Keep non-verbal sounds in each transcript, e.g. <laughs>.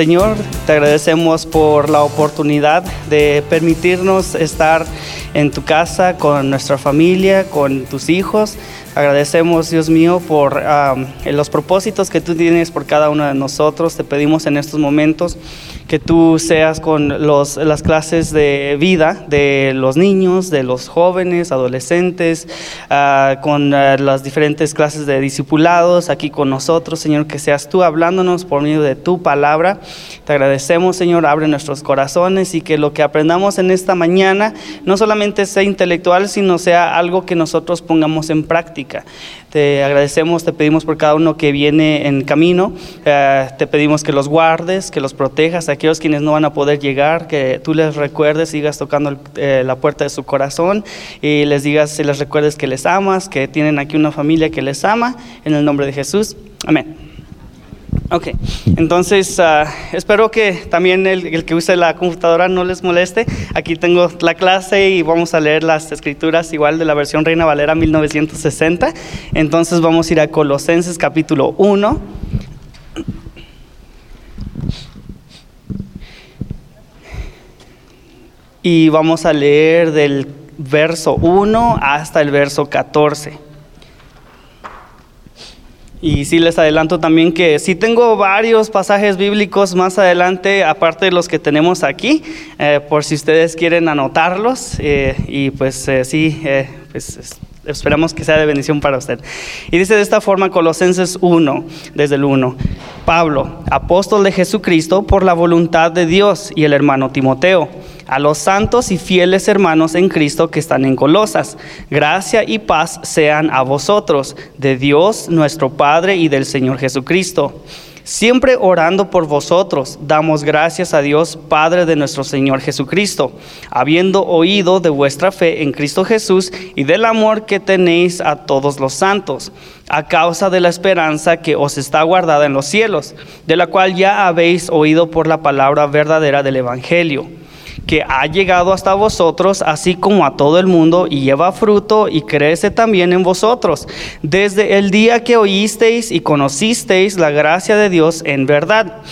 Señor, te agradecemos por la oportunidad de permitirnos estar en tu casa con nuestra familia, con tus hijos. Agradecemos, Dios mío, por los propósitos que tú tienes por cada uno de nosotros. Te pedimos en estos momentos que tú seas con los, las clases de vida de los niños, de los jóvenes, adolescentes, ah, con ah, las diferentes clases de discipulados aquí con nosotros, Señor, que seas tú hablándonos por medio de tu palabra. Te agradecemos, Señor, abre nuestros corazones y que lo que aprendamos en esta mañana no solamente sea intelectual, sino sea algo que nosotros pongamos en práctica. Te agradecemos, te pedimos por cada uno que viene en camino, ah, te pedimos que los guardes, que los protejas, aquellos quienes no van a poder llegar, que tú les recuerdes, sigas tocando eh, la puerta de su corazón y les digas, si les recuerdes que les amas, que tienen aquí una familia que les ama, en el nombre de Jesús. Amén. Ok, entonces uh, espero que también el, el, que use la computadora no les moleste. Aquí tengo la clase y vamos a leer las escrituras igual de la versión Reina Valera 1960. Entonces vamos a ir a Colosenses capítulo 1. y vamos a leer del verso 1 hasta el verso 14. Y sí les adelanto también que sí tengo varios pasajes bíblicos más adelante, aparte de los que tenemos aquí, eh, por si ustedes quieren anotarlos. Eh, y pues eh, sí, pues esperamos que sea de bendición para usted. Y dice de esta forma Colosenses 1, desde el 1. Pablo, apóstol de Jesucristo por la voluntad de Dios y el hermano Timoteo a los santos y fieles hermanos en Cristo que están en Colosas. Gracia y paz sean a vosotros, de Dios nuestro Padre y del Señor Jesucristo. Siempre orando por vosotros, damos gracias a Dios, Padre de nuestro Señor Jesucristo, habiendo oído de vuestra fe en Cristo Jesús y del amor que tenéis a todos los santos, a causa de la esperanza que os está guardada en los cielos, de la cual ya habéis oído por la palabra verdadera del Evangelio que ha llegado hasta vosotros, así como a todo el mundo, y lleva fruto y crece también en vosotros, desde el día que oísteis y conocisteis la gracia de Dios en verdad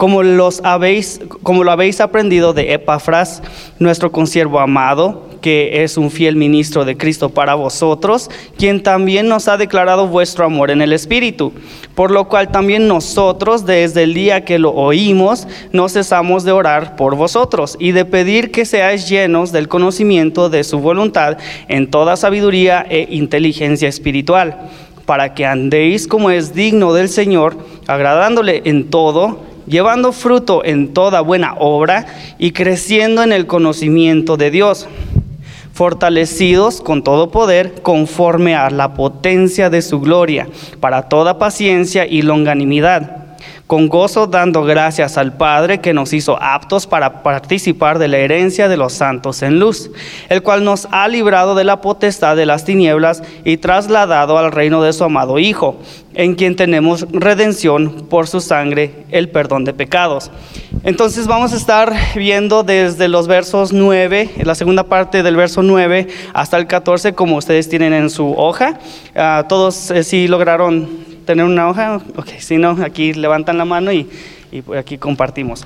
como, los habéis, como lo habéis aprendido de Epafras, nuestro consiervo amado, que es un fiel ministro de Cristo para vosotros, quien también nos ha declarado vuestro amor en el Espíritu, por lo cual también nosotros desde el día que lo oímos no cesamos de orar por vosotros y de pedir que seáis llenos del conocimiento de su voluntad en toda sabiduría e inteligencia espiritual, para que andéis como es digno del Señor, agradándole en todo, llevando fruto en toda buena obra y creciendo en el conocimiento de Dios, fortalecidos con todo poder conforme a la potencia de su gloria, para toda paciencia y longanimidad con gozo dando gracias al Padre que nos hizo aptos para participar de la herencia de los santos en luz, el cual nos ha librado de la potestad de las tinieblas y trasladado al reino de su amado Hijo, en quien tenemos redención por su sangre, el perdón de pecados. Entonces vamos a estar viendo desde los versos 9, la segunda parte del verso 9 hasta el 14, como ustedes tienen en su hoja. Ah, todos eh, sí lograron tener una hoja? Ok, si no, aquí levantan la mano y, y aquí compartimos.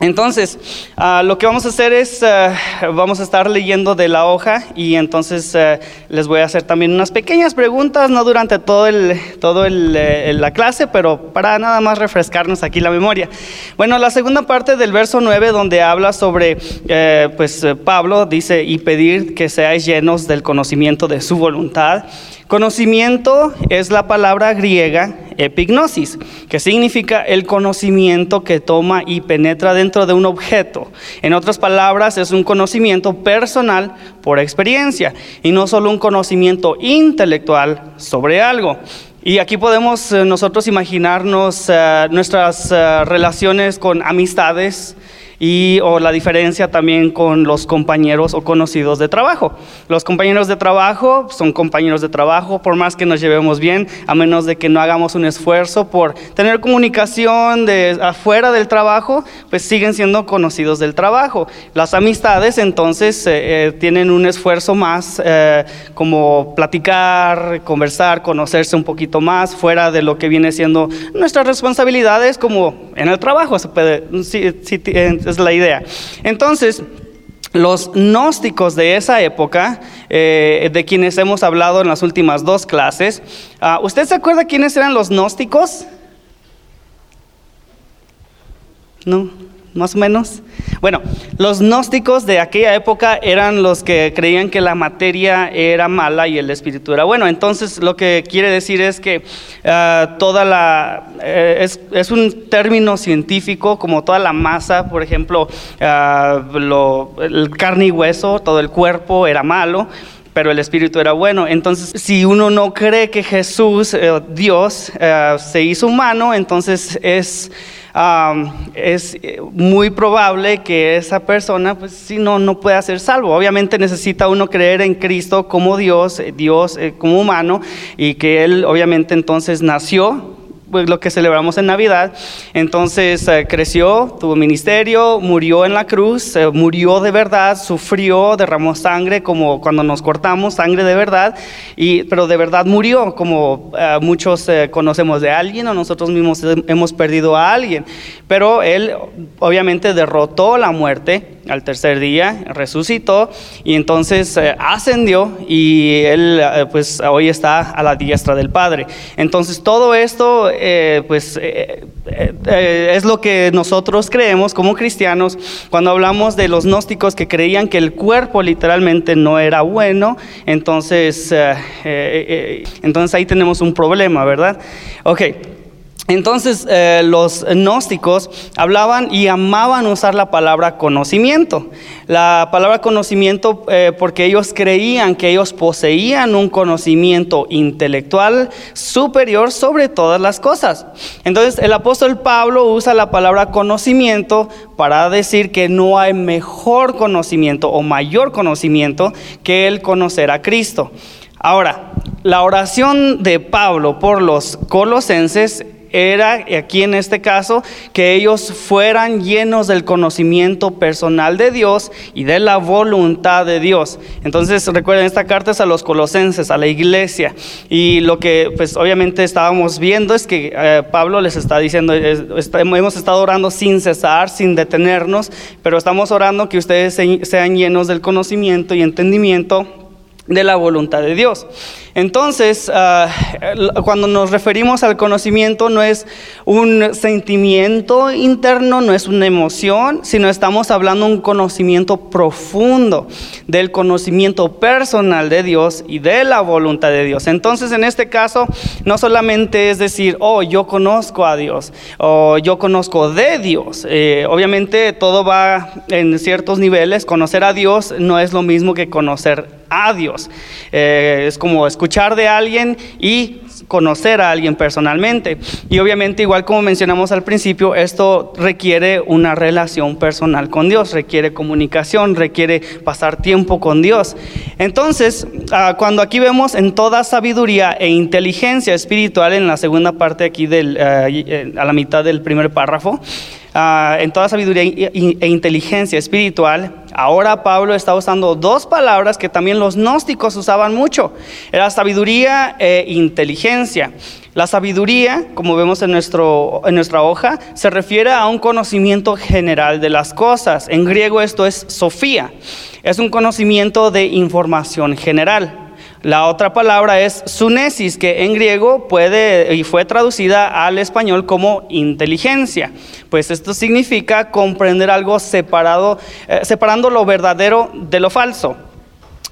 Entonces, uh, lo que vamos a hacer es, uh, vamos a estar leyendo de la hoja y entonces uh, les voy a hacer también unas pequeñas preguntas, no durante todo, el, todo el, eh, la clase, pero para nada más refrescarnos aquí la memoria. Bueno, la segunda parte del verso 9, donde habla sobre, eh, pues Pablo dice, y pedir que seáis llenos del conocimiento de su voluntad. Conocimiento es la palabra griega epignosis, que significa el conocimiento que toma y penetra dentro de un objeto. En otras palabras, es un conocimiento personal por experiencia y no solo un conocimiento intelectual sobre algo. Y aquí podemos eh, nosotros imaginarnos eh, nuestras eh, relaciones con amistades, y o la diferencia también con los compañeros o conocidos de trabajo. Los compañeros de trabajo son compañeros de trabajo, por más que nos llevemos bien, a menos de que no hagamos un esfuerzo por tener comunicación de afuera del trabajo, pues siguen siendo conocidos del trabajo. Las amistades entonces eh, eh, tienen un esfuerzo más eh, como platicar, conversar, conocerse un poquito más fuera de lo que viene siendo nuestras responsabilidades como en el trabajo, se puede, es la idea. Entonces, los gnósticos de esa época, de quienes hemos hablado en las últimas dos clases, ah, ¿usted se acuerda quiénes eran los gnósticos? ¿No? Más o menos. Bueno, los gnósticos de aquella época eran los que creían que la materia era mala y el espíritu era bueno. Entonces, lo que quiere decir es que ah, toda la. Eh, es, un término científico, como toda la masa, por ejemplo, ah, lo, el carne y hueso, todo el cuerpo era malo pero el espíritu era bueno. Entonces, si uno no cree que Jesús, eh, Dios, eh, se hizo humano, entonces es es eh, muy probable que esa persona, pues si no, no pueda ser salvo. Obviamente necesita uno creer en Cristo como Dios, eh, Dios eh, como humano, y que Él obviamente entonces nació lo que celebramos en Navidad. Entonces eh, creció, tuvo ministerio, murió en la cruz, eh, murió de verdad, sufrió, derramó sangre como cuando nos cortamos, sangre de verdad, y, pero de verdad murió, como eh, muchos conocemos de alguien o nosotros mismos hemos perdido a alguien. Pero él obviamente derrotó la muerte al tercer día, resucitó y entonces ascendió y él pues hoy está a la diestra del Padre. Entonces todo esto eh, pues eh, eh, es lo que nosotros creemos como cristianos cuando hablamos de los gnósticos que creían que el cuerpo literalmente no era bueno, entonces, entonces ahí tenemos un problema, ¿verdad? Ok. Entonces eh, los gnósticos hablaban y amaban usar la palabra conocimiento. La palabra conocimiento eh, porque ellos creían que ellos poseían un conocimiento intelectual superior sobre todas las cosas. Entonces el apóstol Pablo usa la palabra conocimiento para decir que no hay mejor conocimiento o mayor conocimiento que el conocer a Cristo. Ahora, la oración de Pablo por los colosenses era aquí en este caso que ellos fueran llenos del conocimiento personal de Dios y de la voluntad de Dios. Entonces recuerden, esta carta es a los colosenses, a la iglesia. Y lo que pues obviamente estábamos viendo es que eh, Pablo les está diciendo, hemos estado orando sin cesar, sin detenernos, pero estamos orando que ustedes sean llenos del conocimiento y entendimiento de la voluntad de Dios. Entonces, ah, cuando nos referimos al conocimiento, no es un sentimiento interno, no es una emoción, sino estamos hablando de un conocimiento profundo, del conocimiento personal de Dios y de la voluntad de Dios. Entonces, en este caso, no solamente es decir, oh, yo conozco a Dios, o yo conozco de Dios. Eh, obviamente, todo va en ciertos niveles. Conocer a Dios no es lo mismo que conocer a Dios. Eh, es como escuchar de alguien y conocer a alguien personalmente. Y obviamente, igual como mencionamos al principio, esto requiere una relación personal con Dios, requiere comunicación, requiere pasar tiempo con Dios. Entonces, ah, cuando aquí vemos en toda sabiduría e inteligencia espiritual, en la segunda parte aquí del, ah, eh, a la mitad del primer párrafo, Ah, en toda sabiduría e inteligencia espiritual, ahora Pablo está usando dos palabras que también los gnósticos usaban mucho. Era sabiduría e inteligencia. La sabiduría, como vemos en, nuestro, en nuestra hoja, se refiere a un conocimiento general de las cosas. En griego esto es sofía. Es un conocimiento de información general. La otra palabra es sunesis, que en griego puede y fue traducida al español como inteligencia. Pues esto significa comprender algo separado, eh, separando lo verdadero de lo falso.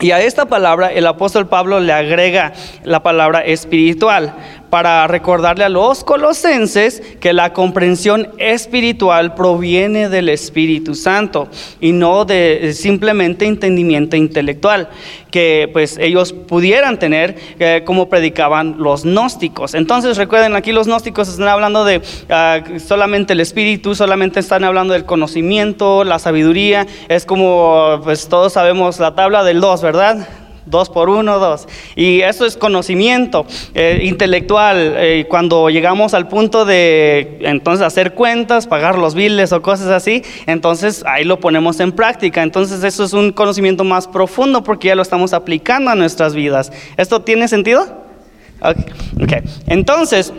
Y a esta palabra el apóstol Pablo le agrega la palabra espiritual para recordarle a los colosenses que la comprensión espiritual proviene del Espíritu Santo y no de simplemente entendimiento intelectual que pues ellos pudieran tener eh, como predicaban los gnósticos. Entonces recuerden, aquí los gnósticos están hablando de ah, solamente el espíritu, solamente están hablando del conocimiento, la sabiduría, es como pues todos sabemos la tabla del 2, ¿verdad? Dos por uno, dos. Y eso es conocimiento eh, intelectual. Eh, cuando llegamos al punto de entonces hacer cuentas, pagar los biles o cosas así, entonces ahí lo ponemos en práctica. Entonces eso es un conocimiento más profundo porque ya lo estamos aplicando a nuestras vidas. ¿Esto tiene sentido? Ok. Entonces...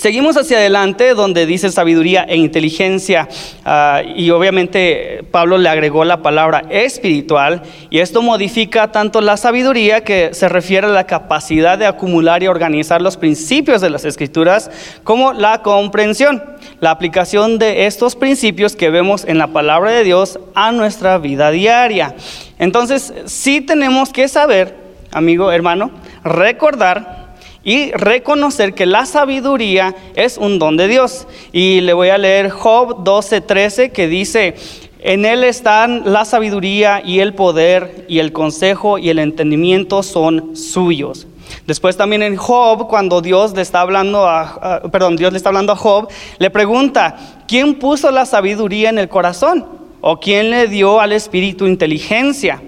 Seguimos hacia adelante donde dice sabiduría e inteligencia uh, y obviamente Pablo le agregó la palabra espiritual y esto modifica tanto la sabiduría que se refiere a la capacidad de acumular y organizar los principios de las escrituras como la comprensión, la aplicación de estos principios que vemos en la palabra de Dios a nuestra vida diaria. Entonces sí tenemos que saber, amigo, hermano, recordar y reconocer que la sabiduría es un don de Dios. Y le voy a leer Job 12:13 que dice, en él están la sabiduría y el poder y el consejo y el entendimiento son suyos. Después también en Job, cuando Dios le está hablando a, perdón, Dios le está hablando a Job, le pregunta, ¿quién puso la sabiduría en el corazón? ¿O quién le dio al espíritu inteligencia?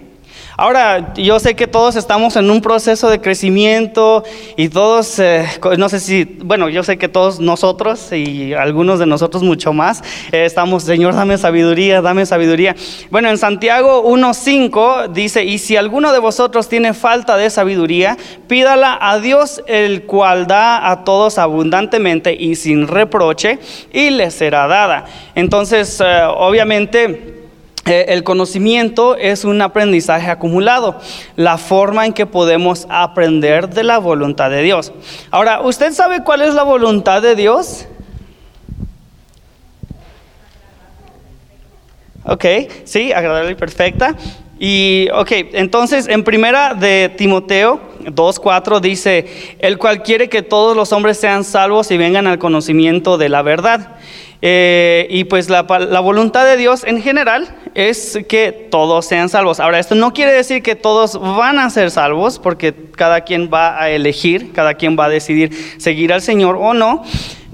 Ahora, yo sé que todos estamos en un proceso de crecimiento y todos, eh, no sé si, bueno, yo sé que todos nosotros y algunos de nosotros mucho más, eh, estamos, Señor, dame sabiduría, dame sabiduría. Bueno, en Santiago 1.5 dice, y si alguno de vosotros tiene falta de sabiduría, pídala a Dios, el cual da a todos abundantemente y sin reproche, y le será dada. Entonces, eh, obviamente, el conocimiento es un aprendizaje acumulado, la forma en que podemos aprender de la voluntad de Dios. Ahora, ¿usted sabe cuál es la voluntad de Dios? Ok, sí, agradable y perfecta. Y, ok, entonces en primera de Timoteo 2.4 dice, el cual quiere que todos los hombres sean salvos y vengan al conocimiento de la verdad. Eh, y pues la, voluntad de Dios en general es que todos sean salvos. Ahora, esto no quiere decir que todos van a ser salvos, porque cada quien va a elegir, cada quien va a decidir seguir al Señor o no.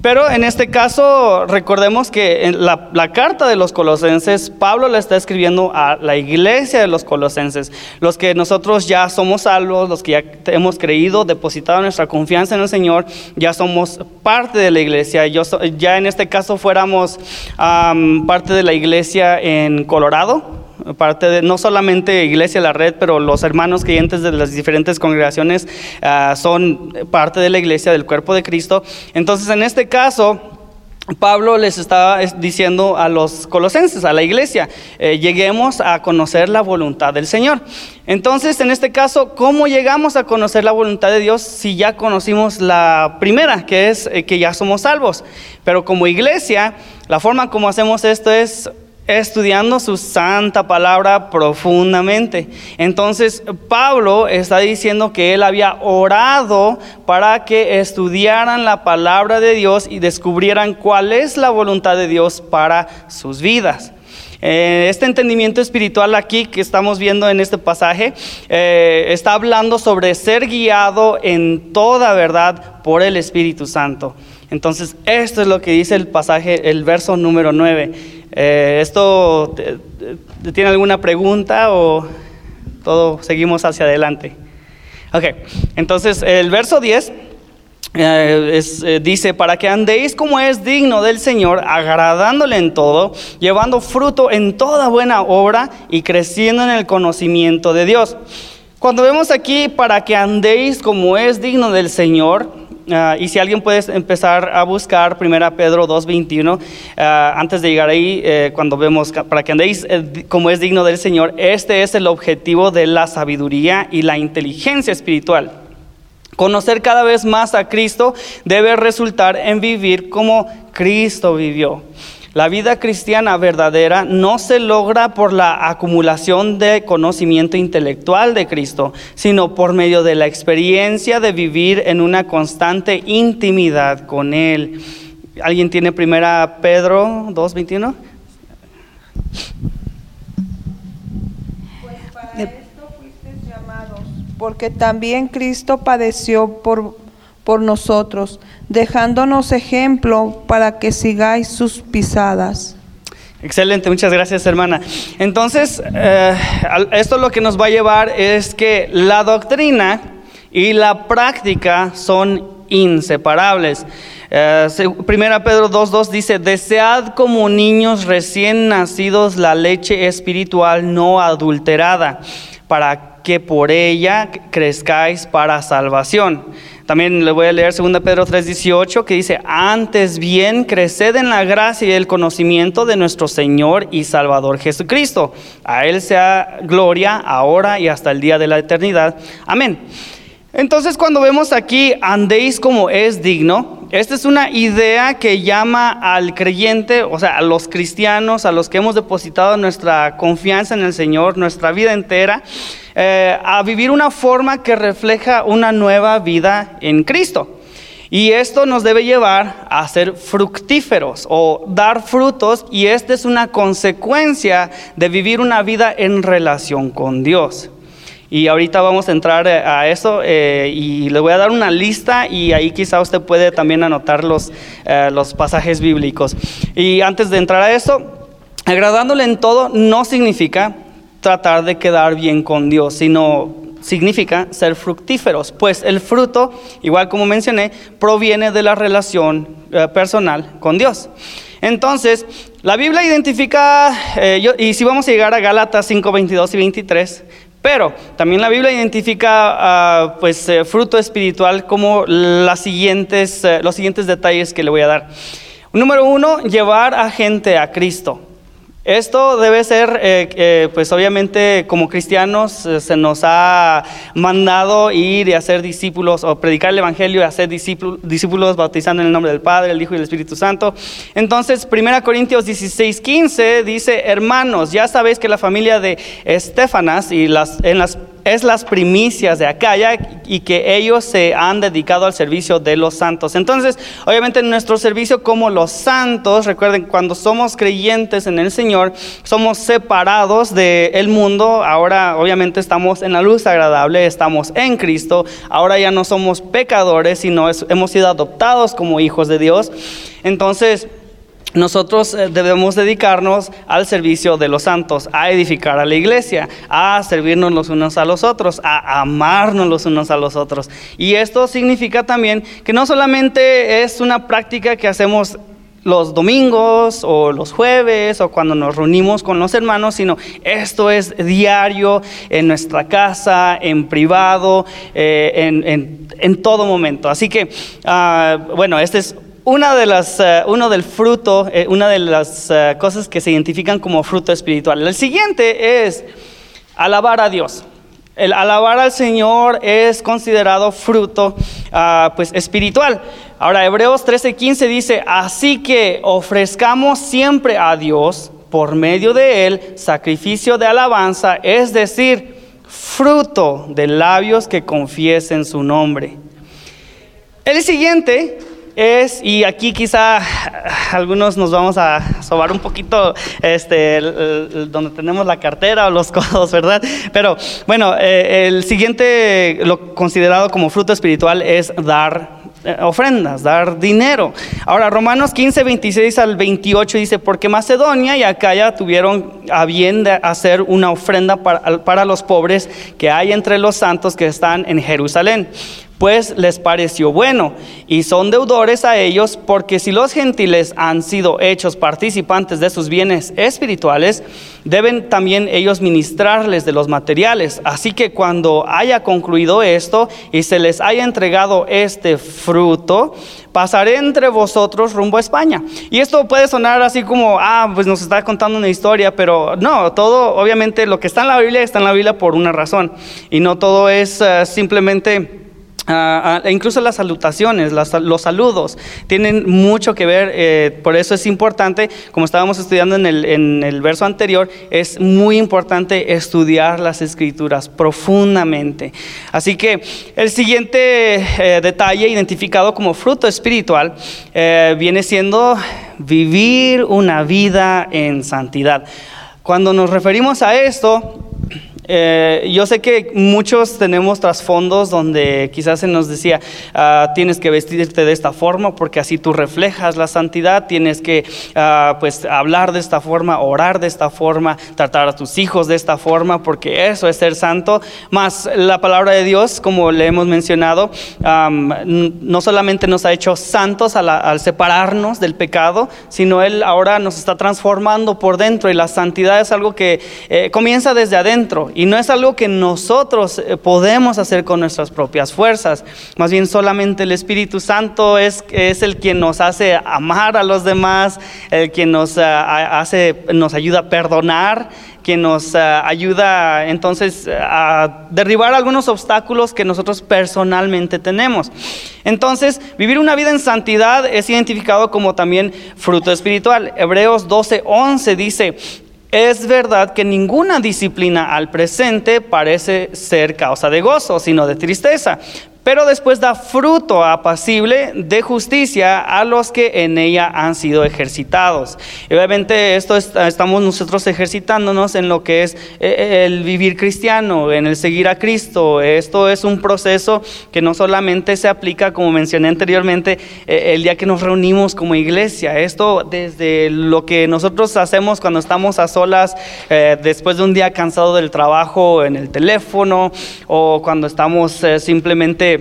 Pero en este caso, recordemos que en la, la, carta de los colosenses, Pablo le está escribiendo a la iglesia de los colosenses, los que nosotros ya somos salvos, los que ya hemos creído, depositado nuestra confianza en el Señor, ya somos parte de la iglesia. Yo, ya en este caso fuéramos parte de la iglesia en Colorado, parte de no solamente Iglesia La Red, pero los hermanos creyentes de las diferentes congregaciones ah, son parte de la iglesia del cuerpo de Cristo. Entonces, en este caso, Pablo les estaba diciendo a los colosenses, a la iglesia, eh, lleguemos a conocer la voluntad del Señor. Entonces, en este caso, ¿cómo llegamos a conocer la voluntad de Dios si ya conocimos la primera, que es eh, que ya somos salvos? Pero como iglesia, la forma como hacemos esto es estudiando su santa palabra profundamente. Entonces Pablo está diciendo que él había orado para que estudiaran la palabra de Dios y descubrieran cuál es la voluntad de Dios para sus vidas. Eh, este entendimiento espiritual aquí que estamos viendo en este pasaje eh, está hablando sobre ser guiado en toda verdad por el Espíritu Santo. Entonces, esto es lo que dice el pasaje, el verso número 9. Eh, ¿Esto tiene alguna pregunta o todo seguimos hacia adelante? Ok, entonces el verso 10 eh, eh, dice, para que andéis como es digno del Señor, agradándole en todo, llevando fruto en toda buena obra y creciendo en el conocimiento de Dios. Cuando vemos aquí, para que andéis como es digno del Señor, Ah, y si alguien puede empezar a buscar 1 Pedro 2.21, ah, antes de llegar ahí, eh, cuando vemos, para que andéis eh, como es digno del Señor, este es el objetivo de la sabiduría y la inteligencia espiritual. Conocer cada vez más a Cristo debe resultar en vivir como Cristo vivió. La vida cristiana verdadera no se logra por la acumulación de conocimiento intelectual de Cristo, sino por medio de la experiencia de vivir en una constante intimidad con Él. ¿Alguien tiene primera Pedro 2.21? Pues porque también Cristo padeció por, por nosotros, dejándonos ejemplo para que sigáis sus pisadas. Excelente, muchas gracias hermana. Entonces, eh, esto lo que nos va a llevar es que la doctrina y la práctica son inseparables. Eh, Primera Pedro 2.2 dice, desead como niños recién nacidos la leche espiritual no adulterada, para que por ella crezcáis para salvación. También le voy a leer 2 Pedro 3:18 que dice, antes bien creced en la gracia y el conocimiento de nuestro Señor y Salvador Jesucristo. A Él sea gloria ahora y hasta el día de la eternidad. Amén. Entonces cuando vemos aquí, andéis como es digno, esta es una idea que llama al creyente, o sea, a los cristianos, a los que hemos depositado nuestra confianza en el Señor, nuestra vida entera, eh, a vivir una forma que refleja una nueva vida en Cristo. Y esto nos debe llevar a ser fructíferos o dar frutos y esta es una consecuencia de vivir una vida en relación con Dios. Y ahorita vamos a entrar eh, a eso eh, y le voy a dar una lista y ahí quizá usted puede también anotar los, eh, los pasajes bíblicos. Y antes de entrar a eso, agradándole en todo no significa tratar de quedar bien con Dios, sino significa ser fructíferos, pues el fruto, igual como mencioné, proviene de la relación personal con Dios. Entonces, la Biblia identifica, y si vamos a llegar a Gálatas 5, 22 y 23, pero también la Biblia identifica ah, pues, eh, fruto espiritual como siguientes, eh, los siguientes detalles que le voy a dar. Número uno, llevar a gente a Cristo. Esto debe ser, eh, eh, pues obviamente como cristianos eh, se nos ha mandado ir y hacer discípulos o predicar el Evangelio y hacer discípulos, discípulos bautizando en el nombre del Padre, el Hijo y el Espíritu Santo. Entonces, 1 Corintios 16, 15 dice, hermanos, ya sabéis que la familia de Estefanas y las, en las es las primicias de Acaya y que ellos se han dedicado al servicio de los santos. Entonces, obviamente en nuestro servicio como los santos, recuerden, cuando somos creyentes en el Señor, somos separados del mundo, ahora obviamente estamos en la luz agradable, estamos en Cristo, ahora ya no somos pecadores, sino hemos sido adoptados como hijos de Dios. Entonces, nosotros eh, debemos dedicarnos al servicio de los santos, a edificar a la iglesia, a servirnos los unos a los otros, a amarnos los unos a los otros. Y esto significa también que no solamente es una práctica que hacemos los domingos o los jueves o cuando nos reunimos con los hermanos, sino esto es diario en nuestra casa, en privado, eh, en, en- en todo momento. Así que, ah, bueno, este es una de las, eh, uno del fruto, eh, una de las eh, cosas que se identifican como fruto espiritual. El siguiente es alabar a Dios. El alabar al Señor es considerado fruto ah, pues espiritual. Ahora Hebreos 13:15 dice, así que ofrezcamos siempre a Dios por medio de él sacrificio de alabanza, es decir, fruto de labios que confiesen su nombre. El siguiente es, y aquí quizá algunos nos vamos a sobar un poquito este, donde tenemos la cartera o los <laughs> codos, ¿verdad? Pero bueno, eh, el siguiente, lo considerado como fruto espiritual es dar eh, ofrendas, dar dinero. Ahora, Romanos 15, 26 al 28 dice, porque Macedonia y Acaya tuvieron a bien de hacer una ofrenda para los pobres que hay entre los santos que están en Jerusalén pues les pareció bueno y son deudores a ellos porque si los gentiles han sido hechos participantes de sus bienes espirituales, deben también ellos ministrarles de los materiales. Así que cuando haya concluido esto y se les haya entregado este fruto, pasaré entre vosotros rumbo a España. Y esto puede sonar así como, ah, pues nos está contando una historia, pero no, todo, obviamente lo que está en la Biblia está en la Biblia por una razón y no todo es eh, simplemente Ah, ah, incluso las salutaciones, los saludos, tienen mucho que ver, eh, por eso es importante, como estábamos estudiando en el, verso anterior, es muy importante estudiar las escrituras profundamente. Así que el siguiente eh, detalle identificado como fruto espiritual eh, viene siendo vivir una vida en santidad. Cuando nos referimos a esto, eh, yo sé que muchos tenemos trasfondos donde quizás se nos decía, ah, tienes que vestirte de esta forma porque así tú reflejas la santidad, tienes que ah, pues hablar de esta forma, orar de esta forma, tratar a tus hijos de esta forma porque eso es ser santo. Más la palabra de Dios, como le hemos mencionado, no solamente nos ha hecho santos al, separarnos del pecado, sino Él ahora nos está transformando por dentro y la santidad es algo que eh, comienza desde adentro y no es algo que nosotros eh, podemos hacer con nuestras propias fuerzas. Más bien solamente el Espíritu Santo es, es el quien nos hace amar a los demás, el quien nos, eh, hace, nos ayuda a perdonar, quien nos eh, ayuda entonces a derribar algunos obstáculos que nosotros personalmente tenemos. Entonces, vivir una vida en santidad es identificado como también fruto espiritual. Hebreos 12:11 dice, es verdad que ninguna disciplina al presente parece ser causa de gozo, sino de tristeza, pero después da fruto apacible de justicia a los que en ella han sido ejercitados. Y obviamente esto estamos nosotros ejercitándonos en lo que es eh, el vivir cristiano, en el seguir a Cristo. Esto es un proceso que no solamente se aplica, como mencioné anteriormente, eh, el día que nos reunimos como iglesia. Esto desde lo que nosotros hacemos cuando estamos a solas, eh, después de un día cansado del trabajo en el teléfono, o cuando estamos simplemente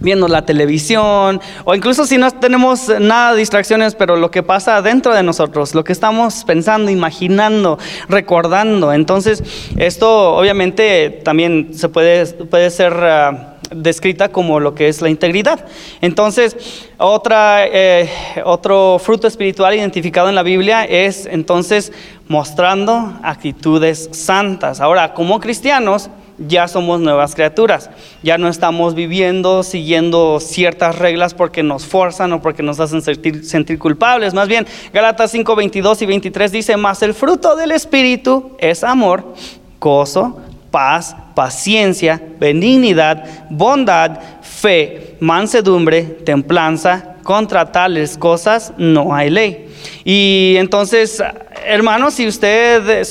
viendo la televisión o incluso si no tenemos nada de distracciones, pero lo que pasa dentro de nosotros, lo que estamos pensando, imaginando, recordando. Entonces, esto obviamente también se puede, puede ser ah, descrita como lo que es la integridad. Entonces, otra, eh, otro fruto espiritual identificado en la Biblia es entonces mostrando actitudes santas. Ahora, como cristianos, ya somos nuevas criaturas. Ya no estamos viviendo siguiendo ciertas reglas porque nos forzan o porque nos hacen sentir, culpables. Más bien, Galatas 5, 22 y 23 dice, más el fruto del Espíritu es amor, gozo, paz, paciencia, benignidad, bondad, fe, mansedumbre, templanza. Contra tales cosas no hay ley. Y entonces, hermanos, si usted,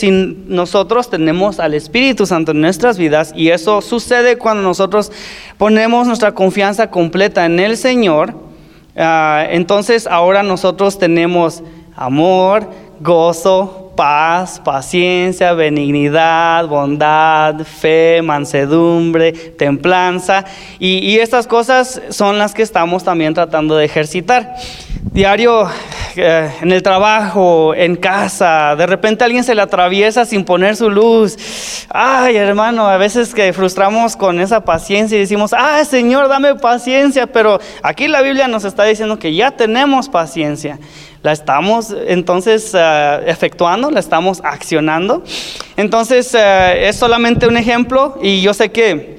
nosotros tenemos al Espíritu Santo en nuestras vidas, y eso sucede cuando nosotros ponemos nuestra confianza completa en el Señor, ah, entonces ahora nosotros tenemos amor, gozo, paz, paciencia, benignidad, bondad, fe, mansedumbre, templanza. Y, estas cosas son las que estamos también tratando de ejercitar. Diario eh, en el trabajo, en casa, de repente alguien se le atraviesa sin poner su luz. Ay, hermano, a veces que frustramos con esa paciencia y decimos, ay, Señor, dame paciencia, pero aquí la Biblia nos está diciendo que ya tenemos paciencia. La estamos entonces eh, efectuando, la estamos accionando. Entonces, eh, es solamente un ejemplo y yo sé que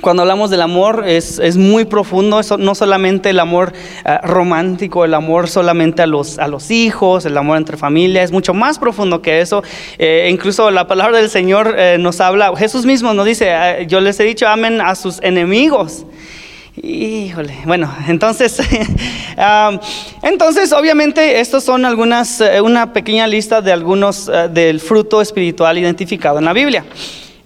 cuando hablamos del amor es, muy profundo, eso, no solamente el amor eh, romántico, el amor solamente a los, a los hijos, el amor entre familias, es mucho más profundo que eso. Incluso la palabra del Señor nos habla, Jesús mismo nos dice, yo les he dicho, amen a sus enemigos. Híjole, bueno, entonces, <laughs> entonces obviamente estos son algunas, una pequeña lista de algunos del fruto espiritual identificado en la Biblia.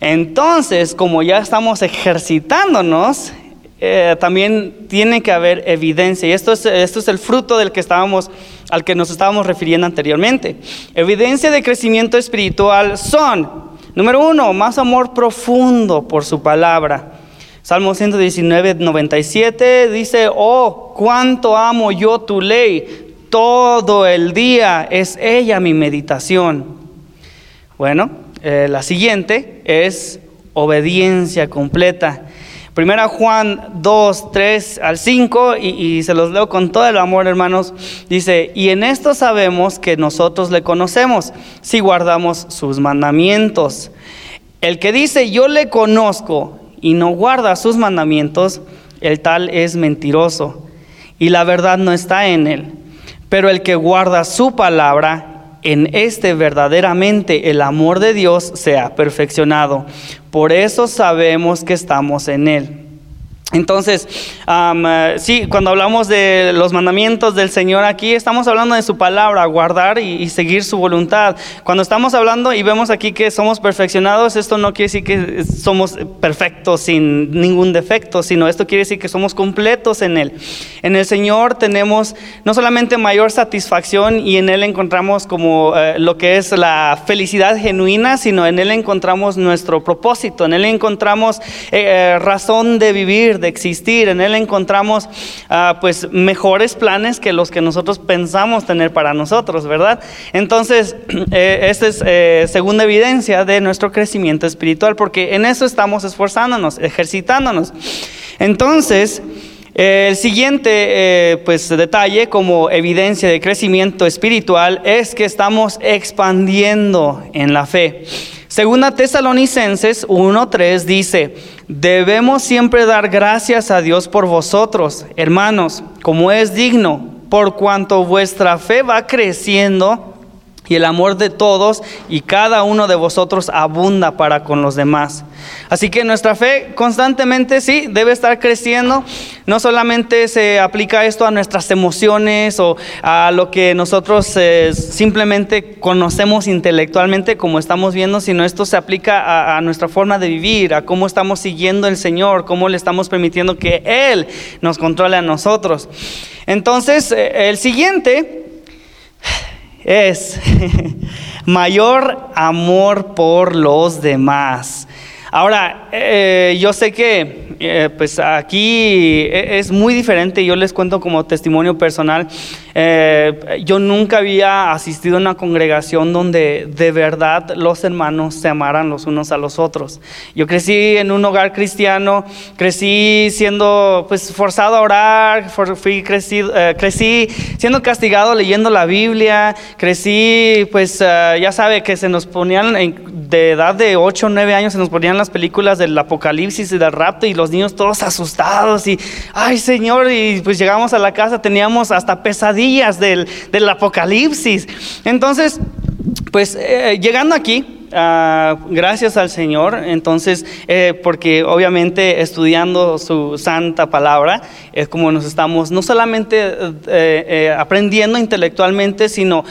Entonces, como ya estamos ejercitándonos, eh, también tiene que haber evidencia. Y esto es, esto es el fruto del que estábamos, al que nos estábamos refiriendo anteriormente. Evidencia de crecimiento espiritual son, número uno, más amor profundo por su palabra. Salmo 119, 97 dice, oh, cuánto amo yo tu ley, todo el día es ella mi meditación. Bueno, eh, la siguiente es obediencia completa. Primera Juan 2, 3 al 5, y, y, se los leo con todo el amor, hermanos. Dice, y en esto sabemos que nosotros le conocemos, si guardamos sus mandamientos. El que dice, yo le conozco y no guarda sus mandamientos, el tal es mentiroso, y la verdad no está en él. Pero el que guarda su palabra, en este verdaderamente el amor de Dios se ha perfeccionado. Por eso sabemos que estamos en Él. Entonces, eh, sí, cuando hablamos de los mandamientos del Señor aquí, estamos hablando de su palabra, guardar y, seguir su voluntad. Cuando estamos hablando y vemos aquí que somos perfeccionados, esto no quiere decir que somos perfectos sin ningún defecto, sino esto quiere decir que somos completos en Él. En el Señor tenemos no solamente mayor satisfacción y en Él encontramos como eh, lo que es la felicidad genuina, sino en Él encontramos nuestro propósito, en Él encontramos eh, razón de vivir de existir. En Él encontramos ah, pues mejores planes que los que nosotros pensamos tener para nosotros, ¿verdad? Entonces, <clears throat> eh, esta es eh, segunda evidencia de nuestro crecimiento espiritual, porque en eso estamos esforzándonos, ejercitándonos. Entonces, el siguiente eh, pues, detalle como evidencia de crecimiento espiritual es que estamos expandiendo en la fe. Segunda Tesalonicenses 1.3 dice, debemos siempre dar gracias a Dios por vosotros, hermanos, como es digno, por cuanto vuestra fe va creciendo y el amor de todos y cada uno de vosotros abunda para con los demás. Así que nuestra fe constantemente sí debe estar creciendo. No solamente se aplica esto a nuestras emociones o a lo que nosotros eh, simplemente conocemos intelectualmente como estamos viendo, sino esto se aplica a, nuestra forma de vivir, a cómo estamos siguiendo el Señor, cómo le estamos permitiendo que Él nos controle a nosotros. Entonces, eh, el siguiente es <laughs> mayor amor por los demás. Ahora, eh, yo sé que eh, pues aquí e, es muy diferente, yo les cuento como testimonio personal, eh, yo nunca había asistido a una congregación donde de verdad los hermanos se amaran los unos a los otros. Yo crecí en un hogar cristiano, crecí siendo pues forzado a orar, fui crecido, crecí siendo castigado leyendo la Biblia, crecí pues ya sabe que se nos ponían de edad de 8 o 9 años se nos ponían las películas del apocalipsis y del rapto y los niños todos asustados y, ay Señor, y pues llegamos a la casa, teníamos hasta pesadillas del, del apocalipsis. Entonces, pues eh, llegando aquí, Ah, gracias al Señor, entonces, eh, porque obviamente estudiando su santa palabra es como nos estamos no solamente eh, eh, aprendiendo intelectualmente, sino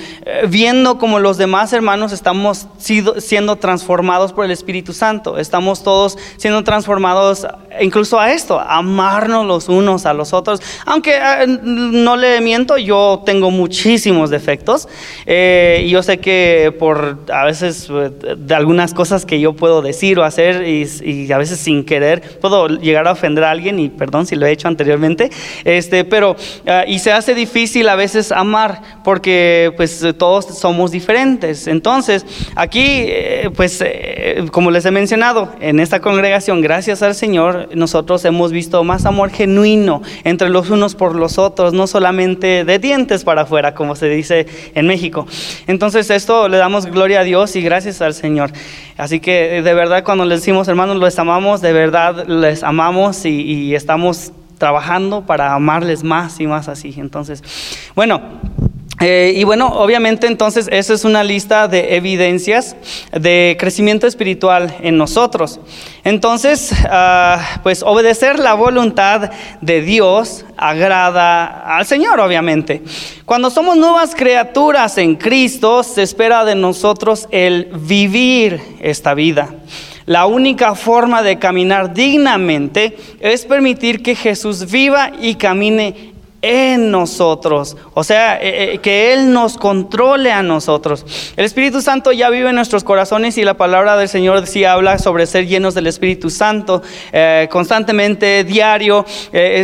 viendo como los demás hermanos estamos siendo transformados por el Espíritu Santo. Estamos todos siendo transformados incluso a esto, amarnos los unos a los otros. Aunque no le miento, yo tengo muchísimos defectos y yo sé que por a veces de algunas cosas que yo puedo decir o hacer y, a veces sin querer puedo llegar a ofender a alguien y perdón si lo he hecho anteriormente, este, pero ah, y se hace difícil a veces amar porque pues todos somos diferentes. Entonces aquí eh, pues eh, como les he mencionado en esta congregación, gracias al Señor, nosotros hemos visto más amor genuino entre los unos por los otros, no solamente de dientes para afuera como se dice en México. Entonces esto le damos gloria a Dios y gracias al Señor. Señor. Así que de verdad cuando les decimos hermanos, los amamos, de verdad les amamos y, estamos trabajando para amarles más y más así. Entonces, bueno. Eh, y bueno, obviamente entonces esa es una lista de evidencias de crecimiento espiritual en nosotros. Entonces, ah, pues obedecer la voluntad de Dios agrada al Señor, obviamente. Cuando somos nuevas criaturas en Cristo, se espera de nosotros el vivir esta vida. La única forma de caminar dignamente es permitir que Jesús viva y camine en nosotros, o sea, eh, eh, que Él nos controle a nosotros. El Espíritu Santo ya vive en nuestros corazones y la palabra del Señor sí habla sobre ser llenos del Espíritu Santo eh, constantemente, diario.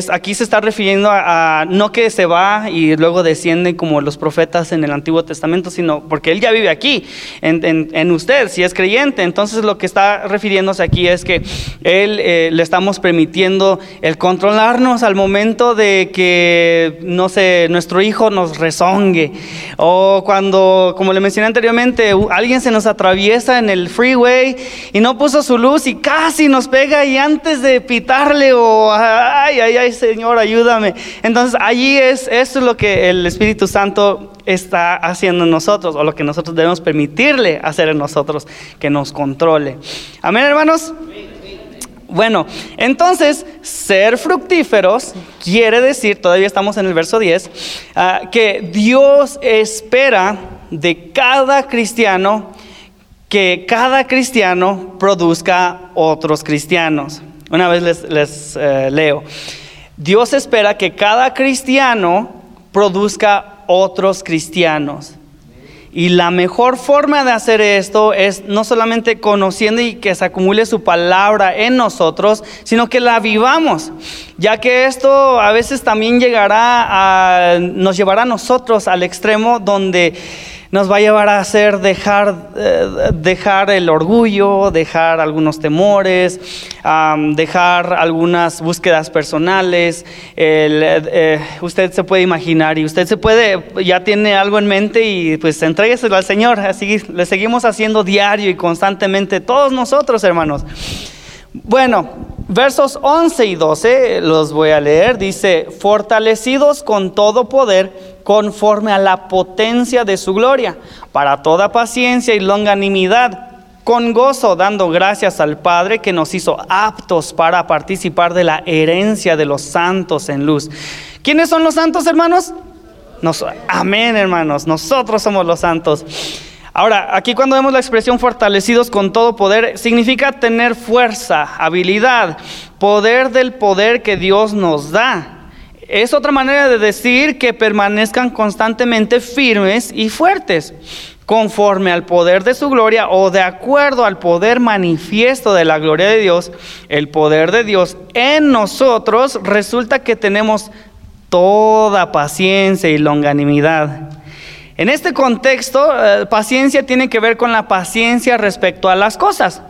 aquí se está refiriendo a, no que se va y luego desciende como los profetas en el Antiguo Testamento, sino porque Él ya vive aquí, en, en, usted, si es creyente. Entonces lo que está refiriéndose aquí es que Él le estamos permitiendo el controlarnos al momento de que no sé, nuestro hijo nos rezongue. O cuando, como le mencioné anteriormente, alguien se nos atraviesa en el freeway y no puso su luz y casi nos pega y antes de pitarle o, ay, ay, ay, Señor, ayúdame. Entonces allí es, eso es lo que el Espíritu Santo está haciendo en nosotros o lo que nosotros debemos permitirle hacer en nosotros, que nos controle. Amén, hermanos. Bueno, entonces, ser fructíferos quiere decir, todavía estamos en el verso 10, ah, que Dios espera de cada cristiano que cada cristiano produzca otros cristianos. Una vez les, eh, leo. Dios espera que cada cristiano produzca otros cristianos. Y la mejor forma de hacer esto es no solamente conociendo y que se acumule su palabra en nosotros, sino que la vivamos, ya que esto a veces también llegará a, nos llevará a nosotros al extremo donde nos va a llevar a hacer dejar, eh, dejar el orgullo, dejar algunos temores, dejar algunas búsquedas personales. Eh, usted se puede imaginar y usted se puede, ya tiene algo en mente y pues entrégueselo al Señor. Así le seguimos haciendo diario y constantemente todos nosotros, hermanos. Bueno, versos 11 y 12 los voy a leer. Dice, fortalecidos con todo poder conforme a la potencia de su gloria, para toda paciencia y longanimidad, con gozo dando gracias al Padre que nos hizo aptos para participar de la herencia de los santos en luz. ¿Quiénes son los santos, hermanos? amén, hermanos, nosotros somos los santos. Ahora, aquí cuando vemos la expresión fortalecidos con todo poder, significa tener fuerza, habilidad, poder del poder que Dios nos da. Es otra manera de decir que permanezcan constantemente firmes y fuertes, conforme al poder de su gloria o de acuerdo al poder manifiesto de la gloria de Dios, el poder de Dios en nosotros resulta que tenemos toda paciencia y longanimidad. En este contexto, eh, paciencia tiene que ver con la paciencia respecto a las cosas.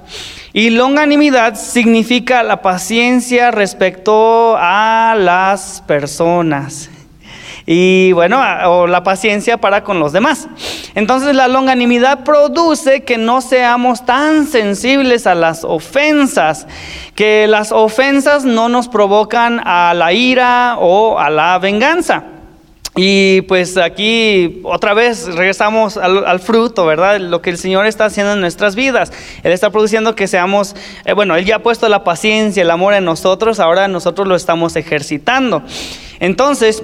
Y longanimidad significa la paciencia respecto a las personas. Y bueno, o la paciencia para con los demás. Entonces la longanimidad produce que no seamos tan sensibles a las ofensas, que las ofensas no nos provocan a la ira o a la venganza. Y pues aquí otra vez regresamos al, fruto, ¿verdad? Lo que el Señor está haciendo en nuestras vidas. Él está produciendo que seamos, eh, bueno, Él ya ha puesto la paciencia, el amor en nosotros, ahora nosotros lo estamos ejercitando. Entonces,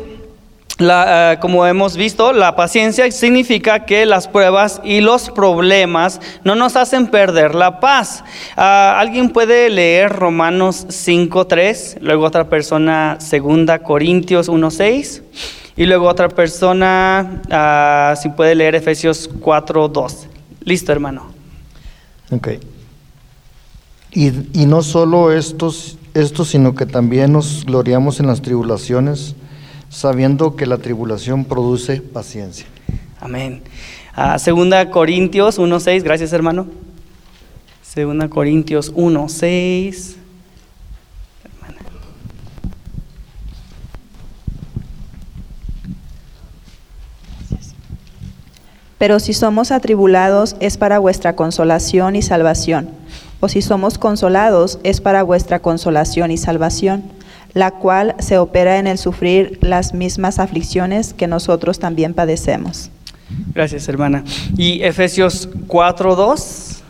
eh, como hemos visto, la paciencia significa que las pruebas y los problemas no nos hacen perder la paz. Ah, ¿Alguien puede leer Romanos 5.3? Luego otra persona, 2 Corintios 1.6. Y luego otra persona, uh, si puede leer Efesios 4, 2. Listo, hermano. Ok. Y, y no solo estos, estos, sino que también nos gloriamos en las tribulaciones, sabiendo que la tribulación produce paciencia. Amén. Uh, segunda Corintios 1.6, gracias hermano. Segunda Corintios 1.6. Pero si somos atribulados es para vuestra consolación y salvación, o si somos consolados es para vuestra consolación y salvación, la cual se opera en el sufrir las mismas aflicciones que nosotros también padecemos. Gracias, hermana. Y Efesios 4:2.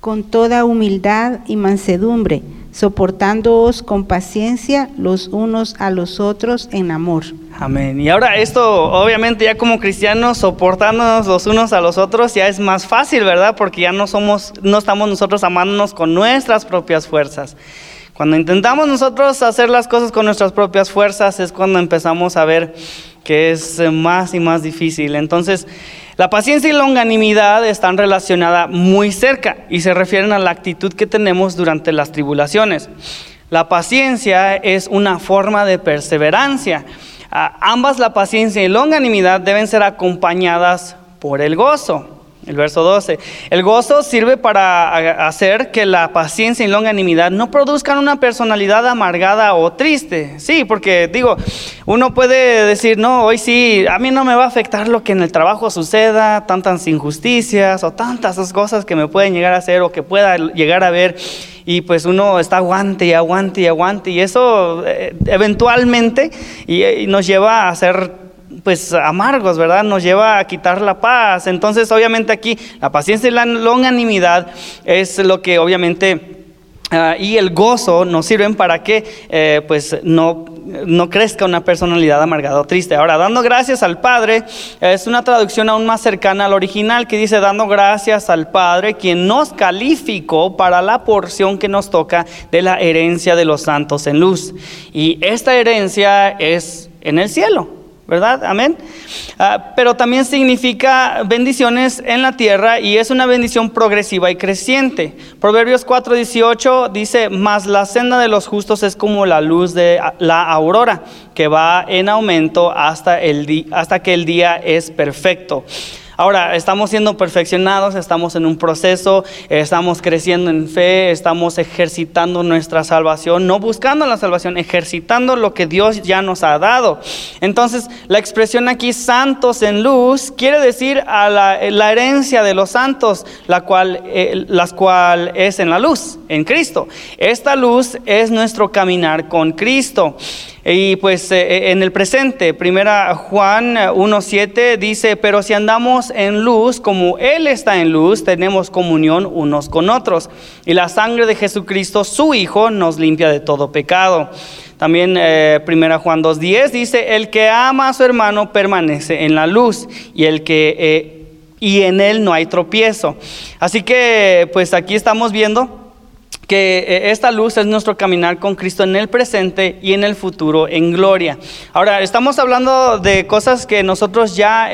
Con toda humildad y mansedumbre soportándoos con paciencia los unos a los otros en amor. Amén. Y ahora esto, obviamente ya como cristianos, soportándonos los unos a los otros, ya es más fácil, ¿verdad? Porque ya no somos, no estamos nosotros amándonos con nuestras propias fuerzas. Cuando intentamos nosotros hacer las cosas con nuestras propias fuerzas es cuando empezamos a ver que es más y más difícil. Entonces, la paciencia y longanimidad están relacionadas muy cerca y se refieren a la actitud que tenemos durante las tribulaciones. La paciencia es una forma de perseverancia. ambas, la paciencia y longanimidad, deben ser acompañadas por el gozo. El verso 12. El gozo sirve para hacer que la paciencia y longanimidad no produzcan una personalidad amargada o triste. Sí, porque digo, uno puede decir, no, hoy sí, a mí no me va a afectar lo que en el trabajo suceda, tantas injusticias o tantas cosas que me pueden llegar a hacer o que pueda llegar a ver. Y pues uno está aguante y aguante y aguante. Y eso eh, eventualmente y, nos lleva a ser pues amargos, ¿verdad? Nos lleva a quitar la paz. Entonces, obviamente aquí la paciencia y la longanimidad es lo que obviamente ah, y el gozo nos sirven para que eh, pues no, no crezca una personalidad amargada o triste. Ahora, dando gracias al Padre es una traducción aún más cercana al original que dice dando gracias al Padre quien nos calificó para la porción que nos toca de la herencia de los santos en luz. Y esta herencia es en el cielo. ¿Verdad? Amén. Ah, pero también significa bendiciones en la tierra y es una bendición progresiva y creciente. Proverbios 4:18 dice, mas la senda de los justos es como la luz de la aurora, que va en aumento hasta, el hasta que el día es perfecto. Ahora, estamos siendo perfeccionados, estamos en un proceso, estamos creciendo en fe, estamos ejercitando nuestra salvación, no buscando la salvación, ejercitando lo que Dios ya nos ha dado. Entonces, la expresión aquí, santos en luz, quiere decir a la, herencia de los santos, la cual, eh, cual es en la luz, en Cristo. Esta luz es nuestro caminar con Cristo. Y pues eh, eh, en el presente, primera Juan 1.7 eh, dice, pero si andamos en luz como Él está en luz, tenemos comunión unos con otros. Y la sangre de Jesucristo, su Hijo, nos limpia de todo pecado. También primera Juan 2.10 dice, el que ama a su hermano permanece en la luz y el que... y en él no hay tropiezo. Así que pues aquí estamos viendo que eh, esta luz es nuestro caminar con Cristo en el presente y en el futuro en gloria. Ahora, estamos hablando de cosas que nosotros ya,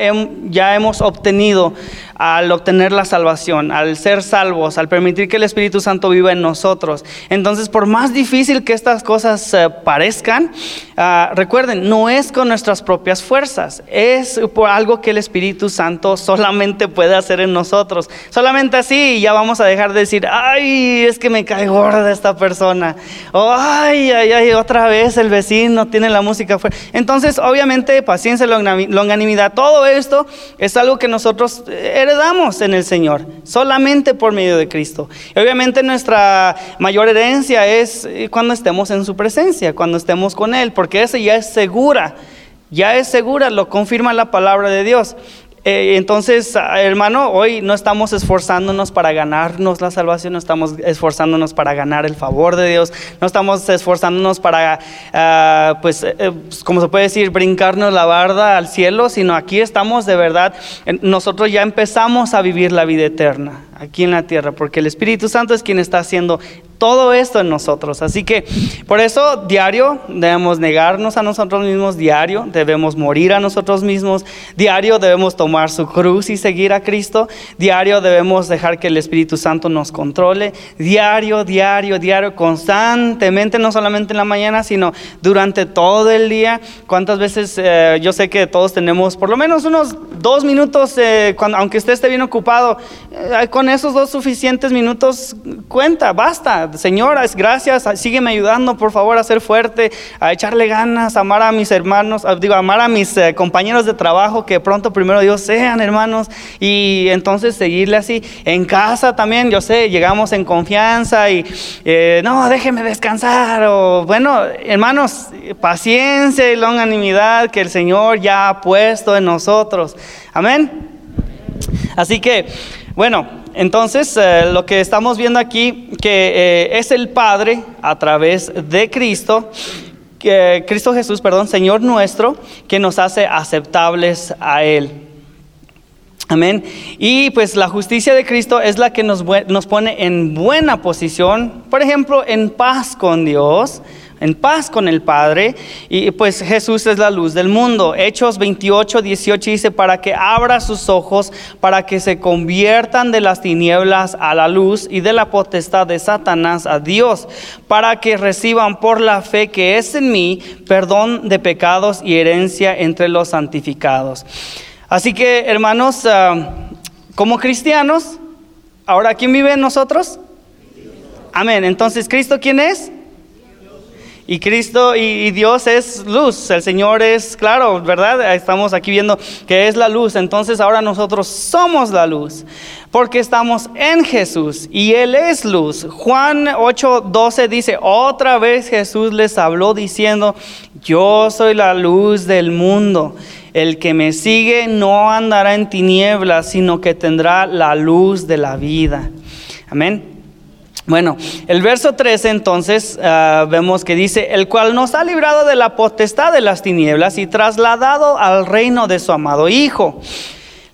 ya hemos obtenido al obtener la salvación, al ser salvos, al permitir que el Espíritu Santo viva en nosotros. Entonces, por más difícil que estas cosas eh, parezcan, ah, recuerden, no es con nuestras propias fuerzas, es por algo que el Espíritu Santo solamente puede hacer en nosotros. Solamente así ya vamos a dejar de decir, ay, es que me cae gorda esta persona, ay, ay, ay, otra vez el vecino tiene la música fuerte. Entonces, obviamente, paciencia, longanimidad, todo esto es algo que nosotros... Eh, heredamos en el Señor, solamente por medio de Cristo. Y obviamente nuestra mayor herencia es eh, cuando estemos en su presencia, cuando estemos con Él, porque esa ya es segura, ya es segura, lo confirma la palabra de Dios. Eh, entonces, ah, hermano, hoy no estamos esforzándonos para ganarnos la salvación, no estamos esforzándonos para ganar el favor de Dios, no estamos esforzándonos para, ah, pues, eh, eh, pues, como se puede decir, brincarnos la barda al cielo, sino aquí estamos de verdad, nosotros ya empezamos a vivir la vida eterna aquí en la tierra, porque el Espíritu Santo es quien está haciendo todo esto en nosotros. Así que por eso diario debemos negarnos a nosotros mismos, diario debemos morir a nosotros mismos, diario debemos tomar su cruz y seguir a Cristo, diario debemos dejar que el Espíritu Santo nos controle, diario, diario, diario, constantemente, no solamente en la mañana, sino durante todo el día. ¿Cuántas veces eh, yo sé que todos tenemos por lo menos unos dos minutos, eh, cuando, aunque usted esté bien ocupado, eh, con esos dos suficientes minutos cuenta, basta Señoras, gracias, sígueme ayudando, por favor, a ser fuerte, a echarle ganas, a amar a mis hermanos, digo, amar a mis eh, compañeros de trabajo, que pronto primero Dios sean hermanos, y entonces seguirle así. En casa también, yo sé, llegamos en confianza y eh, no, déjeme descansar, o bueno, hermanos, paciencia y longanimidad que el Señor ya ha puesto en nosotros. Amén. Así que, bueno, entonces, eh, lo que estamos viendo aquí, que eh, es el Padre a través de Cristo, que, Cristo Jesús, perdón, Señor nuestro, que nos hace aceptables a Él. Amén. Y pues la justicia de Cristo es la que nos, nos pone en buena posición, por ejemplo, en paz con Dios en paz con el Padre. Y pues Jesús es la luz del mundo. Hechos 28, 18 dice, para que abra sus ojos, para que se conviertan de las tinieblas a la luz y de la potestad de Satanás a Dios, para que reciban por la fe que es en mí perdón de pecados y herencia entre los santificados. Así que, hermanos, ah, como cristianos, ahora ¿quién vive en nosotros? Amén. Entonces, ¿Cristo quién es? Y Cristo y, Dios es luz, el Señor es claro, ¿verdad? Estamos aquí viendo que es la luz, entonces ahora nosotros somos la luz, porque estamos en Jesús y Él es luz. Juan 8:12 dice, otra vez Jesús les habló diciendo, yo soy la luz del mundo, el que me sigue no andará en tinieblas, sino que tendrá la luz de la vida. Amén. Bueno, el verso 13 entonces ah, vemos que dice, el cual nos ha librado de la potestad de las tinieblas y trasladado al reino de su amado Hijo.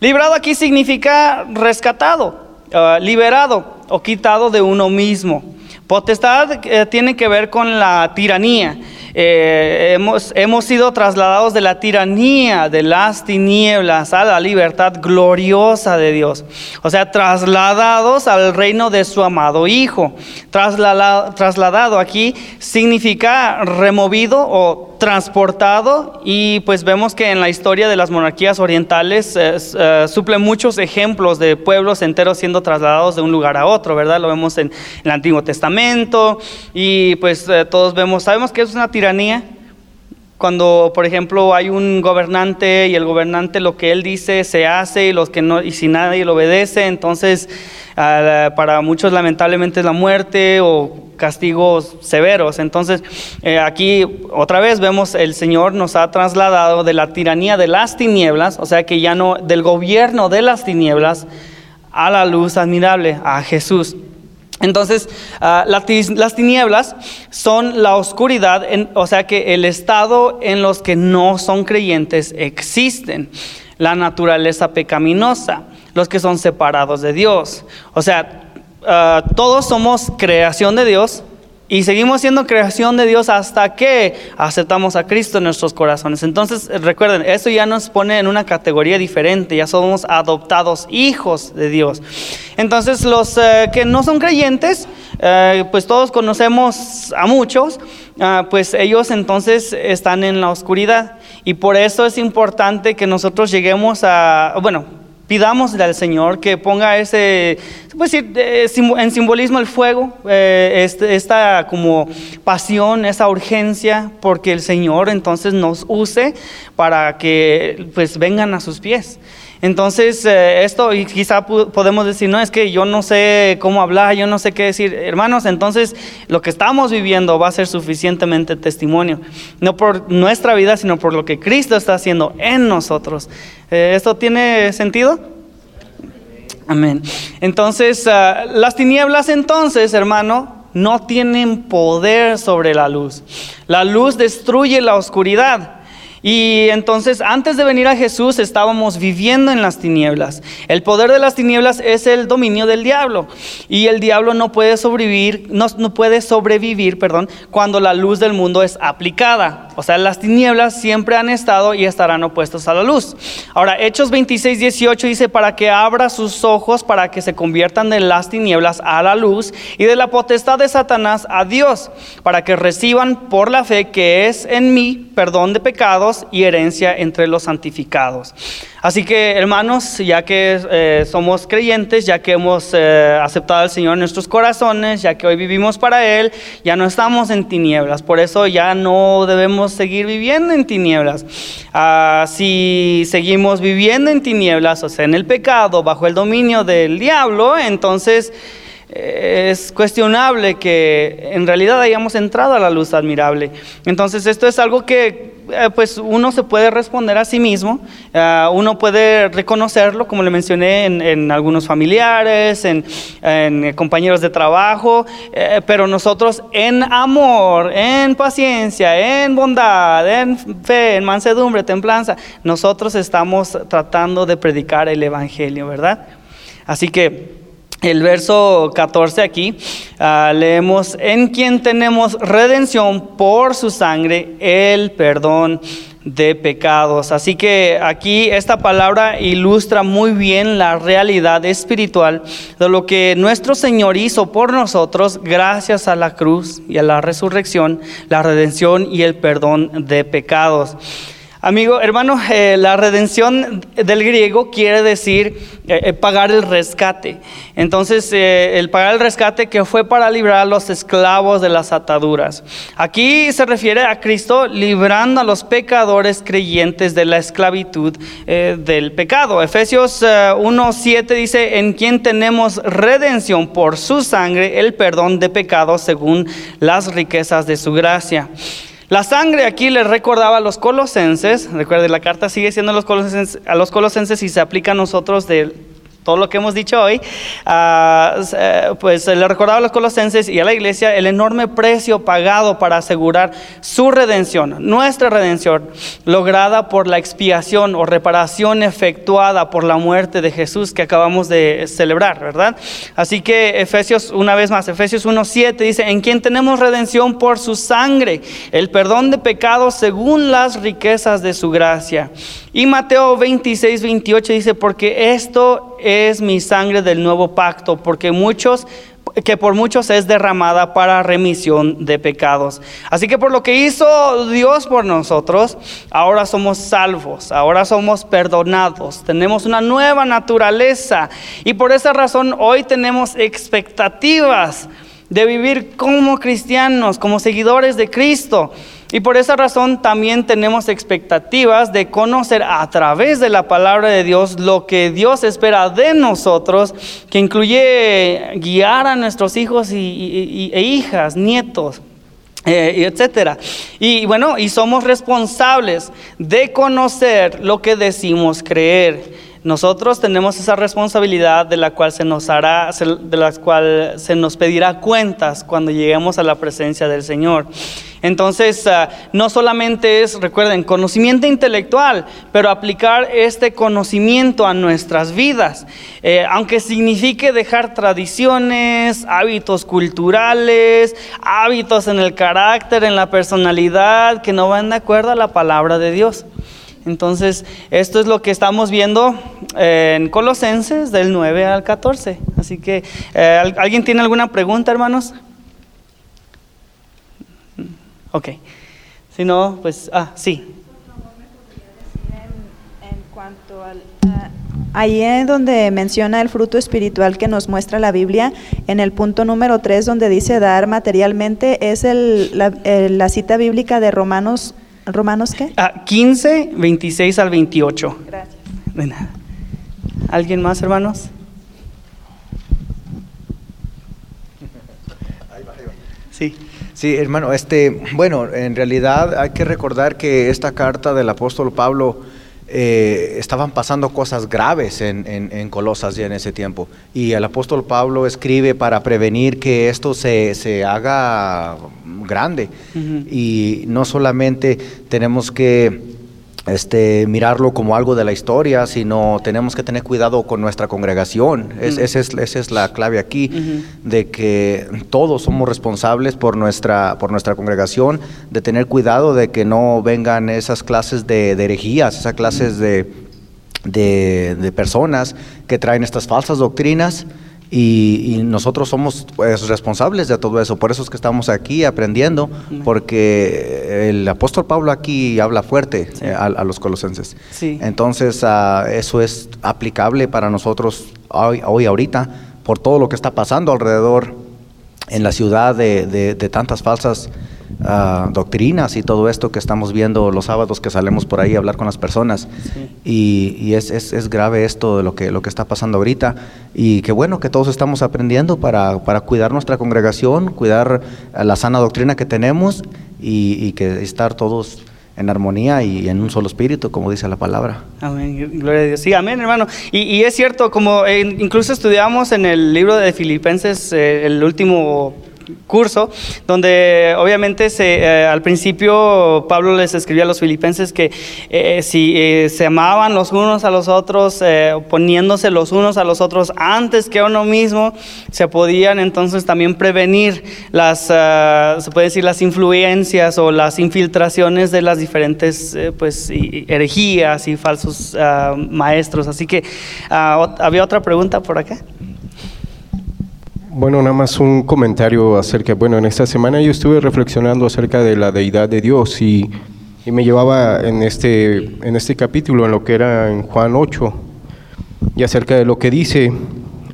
Librado aquí significa rescatado, ah, liberado o quitado de uno mismo. Potestad eh, tiene que ver con la tiranía. Eh, hemos, hemos sido trasladados de la tiranía, de las tinieblas, a la libertad gloriosa de Dios. O sea, trasladados al reino de su amado Hijo. Trasladado, trasladado aquí significa removido o transportado y pues vemos que en la historia de las monarquías orientales eh, eh, suple muchos ejemplos de pueblos enteros siendo trasladados de un lugar a otro, ¿verdad? Lo vemos en, el Antiguo Testamento y pues todos vemos, sabemos que es una tiranía, cuando, por ejemplo, hay un gobernante y el gobernante lo que él dice se hace y los que no y si nadie lo obedece, entonces para muchos lamentablemente es la muerte o castigos severos. Entonces, eh, aquí otra vez vemos el Señor nos ha trasladado de la tiranía de las tinieblas, o sea que ya no del gobierno de las tinieblas a la luz admirable, a Jesús. Entonces, ah, las tinieblas son la oscuridad, o sea que el estado en los que no son creyentes existen, la naturaleza pecaminosa, los que son separados de Dios. O sea, ah, todos somos creación de Dios, y seguimos siendo creación de Dios hasta que aceptamos a Cristo en nuestros corazones. Entonces, recuerden, eso ya nos pone en una categoría diferente, ya somos adoptados hijos de Dios. Entonces, los eh, que no son creyentes, eh, pues todos conocemos a muchos, ah, pues ellos entonces están en la oscuridad. Y por eso es importante que nosotros lleguemos a, bueno, Pidamosle al Señor que ponga ese, se decir, en simbolismo el fuego, eh, este, esta como pasión, esa urgencia, porque el Señor entonces nos use para que pues vengan a sus pies. Entonces, eh, esto, y quizá podemos decir, no, es que yo no sé cómo hablar, yo no sé qué decir. Hermanos, entonces lo que estamos viviendo va a ser suficientemente testimonio, no por nuestra vida, sino por lo que Cristo está haciendo en nosotros. Eh, ¿Esto tiene sentido? Amén. Entonces, ah, las tinieblas entonces, hermano, no tienen poder sobre la luz. La luz destruye la oscuridad. Y entonces, antes de venir a Jesús, estábamos viviendo en las tinieblas. El poder de las tinieblas es el dominio del diablo. Y el diablo no puede sobrevivir, no, puede sobrevivir, perdón, cuando la luz del mundo es aplicada. O sea, las tinieblas siempre han estado y estarán opuestos a la luz. Ahora, Hechos 26, 18 dice, para que abra sus ojos, para que se conviertan de las tinieblas a la luz y de la potestad de Satanás a Dios, para que reciban por la fe que es en mí perdón de pecados y herencia entre los santificados. Así que hermanos, ya que eh, somos creyentes, ya que hemos eh, aceptado al Señor en nuestros corazones, ya que hoy vivimos para Él, ya no estamos en tinieblas. Por eso ya no debemos seguir viviendo en tinieblas. Ah, si seguimos viviendo en tinieblas, o sea, en el pecado, bajo el dominio del diablo, entonces es cuestionable que en realidad hayamos entrado a la luz admirable. Entonces esto es algo que eh, pues uno se puede responder a sí mismo, eh, uno puede reconocerlo, como le mencioné, en, algunos familiares, en, compañeros de trabajo, eh, pero nosotros en amor, en paciencia, en bondad, en fe, en mansedumbre, templanza, nosotros estamos tratando de predicar el Evangelio, ¿verdad? Así que el verso 14 aquí, ah, leemos, en quien tenemos redención por su sangre, el perdón de pecados. Así que aquí esta palabra ilustra muy bien la realidad espiritual de lo que nuestro Señor hizo por nosotros gracias a la cruz y a la resurrección, la redención y el perdón de pecados. Amigo, hermano, eh, la redención del griego quiere decir eh, eh, pagar el rescate. Entonces, el pagar el rescate que fue para librar a los esclavos de las ataduras. Aquí se refiere a Cristo librando a los pecadores creyentes de la esclavitud del pecado. Efesios 1.7 dice, en quien tenemos redención por su sangre, el perdón de pecados según las riquezas de su gracia. La sangre aquí les recordaba a los colosenses, recuerden, la carta sigue siendo a los colosenses, a los colosenses y se aplica a nosotros de todo lo que hemos dicho hoy, eh, pues le recordaba a los colosenses y a la iglesia el enorme precio pagado para asegurar su redención, nuestra redención, lograda por la expiación o reparación efectuada por la muerte de Jesús que acabamos de celebrar, ¿verdad? Así que Efesios, una vez más, Efesios 1.7 dice, en quien tenemos redención por su sangre, el perdón de pecados según las riquezas de su gracia. Y Mateo 26, 28 dice, porque esto es mi sangre del nuevo pacto, porque muchos que por muchos es derramada para remisión de pecados. Así que por lo que hizo Dios por nosotros, ahora somos salvos, ahora somos perdonados, tenemos una nueva naturaleza y por esa razón hoy tenemos expectativas de vivir como cristianos, como seguidores de Cristo. Y por esa razón también tenemos expectativas de conocer a través de la palabra de Dios lo que Dios espera de nosotros, que incluye guiar a nuestros hijos y, e hijas, nietos. Eh, etcétera. Y bueno, y somos responsables de conocer lo que decimos creer. Nosotros tenemos esa responsabilidad de la cual se nos hará, de la cual se nos pedirá cuentas cuando lleguemos a la presencia del Señor. Entonces, ah, no solamente es, recuerden, conocimiento intelectual, pero aplicar este conocimiento a nuestras vidas, eh, aunque signifique dejar tradiciones, hábitos culturales, hábitos en el carácter, en la personalidad, que no van de acuerdo a la palabra de Dios. Entonces, esto es lo que estamos viendo en Colosenses del 9 al 14. Así que, eh, ¿alguien tiene alguna pregunta, hermanos? Ok. Si no, pues, ah, sí. Al, ahí es donde menciona el fruto espiritual que nos muestra la Biblia, en el punto número 3 donde dice dar materialmente, es el, la, la cita bíblica de Romanos ¿Romanos qué? Ah, 15, 26 al 28. Gracias. De nada. ¿Alguien más, hermanos? Sí. Sí, hermano, este, bueno, en realidad hay que recordar que esta carta del apóstol Pablo eh, estaban pasando cosas graves en, en, Colosas ya en ese tiempo. Y el apóstol Pablo escribe para prevenir que esto se, se haga grande. Y no solamente tenemos que este, mirarlo como algo de la historia, sino tenemos que tener cuidado con nuestra congregación. esa, es, esa, es, la clave aquí, de que todos somos responsables por nuestra, por nuestra congregación, de tener cuidado de que no vengan esas clases de, herejías, esas clases de, de personas que traen estas falsas doctrinas y, nosotros somos pues, responsables de todo eso. Por eso es que estamos aquí aprendiendo, porque el apóstol Pablo aquí habla fuerte eh, a, los colosenses. Entonces, ah, eso es aplicable para nosotros hoy, hoy, ahorita, por todo lo que está pasando alrededor en la ciudad de, de tantas falsas Ah, doctrinas y todo esto que estamos viendo los sábados que salemos por ahí a hablar con las personas. Y, es, es, grave esto de lo que, lo que está pasando ahorita. Y qué bueno que todos estamos aprendiendo para, para cuidar nuestra congregación, cuidar la sana doctrina que tenemos y, que estar todos en armonía y en un solo espíritu, como dice la palabra. Amén, gloria a Dios. Sí, amén, hermano. Y, es cierto, como eh, incluso estudiamos en el libro de Filipenses, eh, el último curso, donde obviamente se, eh, al principio Pablo les escribía a los filipenses que eh, si eh, se amaban los unos a los otros, poniéndose los unos a los otros antes que uno mismo, se podían entonces también prevenir las, se puede decir, las influencias o las infiltraciones de las diferentes pues, herejías y falsos maestros. Así que, ah, ¿había otra pregunta por acá? Bueno, nada más un comentario acerca, bueno, en esta semana yo estuve reflexionando acerca de la deidad de Dios y y me llevaba en este, en este capítulo, en lo que era en Juan 8, y acerca de lo que dice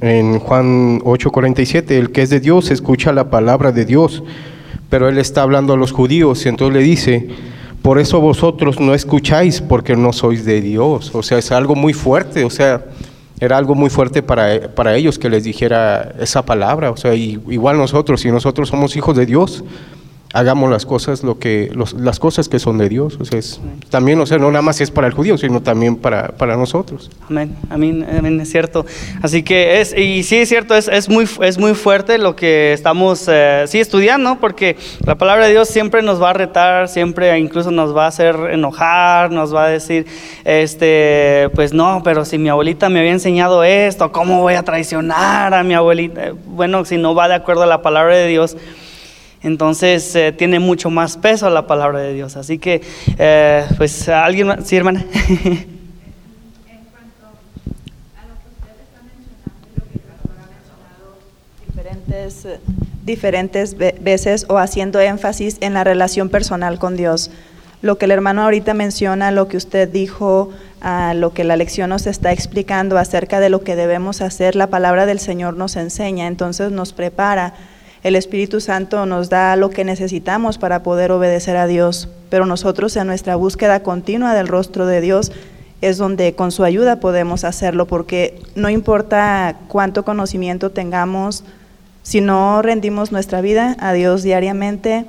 en Juan 8:47, el que es de Dios escucha la palabra de Dios, pero él está hablando a los judíos y entonces le dice, por eso vosotros no escucháis porque no sois de Dios. O sea, es algo muy fuerte, o sea, era algo muy fuerte para, para ellos que les dijera esa palabra. O sea, igual nosotros, si nosotros somos hijos de Dios, hagamos las cosas lo que las cosas que son de Dios o sea, es, también o sea no nada más es para el judío sino también para, para nosotros. Amén amén amén es cierto. Así que es y sí es cierto es, es muy es muy fuerte lo que estamos eh, sí estudiando porque la palabra de Dios siempre nos va a retar siempre incluso nos va a hacer enojar nos va a decir este pues no pero si mi abuelita me había enseñado esto cómo voy a traicionar a mi abuelita bueno si no va de acuerdo a la palabra de Dios entonces eh, tiene mucho más peso la palabra de Dios. Así que, eh, pues, ¿alguien más? Sí, hermana. <laughs> diferentes, eh, diferentes veces o haciendo énfasis en la relación personal con Dios. Lo que el hermano ahorita menciona, lo que usted dijo, a lo que la lección nos está explicando acerca de lo que debemos hacer, la palabra del Señor nos enseña, entonces nos prepara el Espíritu Santo nos da lo que necesitamos para poder obedecer a Dios, pero nosotros en nuestra búsqueda continua del rostro de Dios es donde con su ayuda podemos hacerlo, porque no importa cuánto conocimiento tengamos, si no rendimos nuestra vida a Dios diariamente,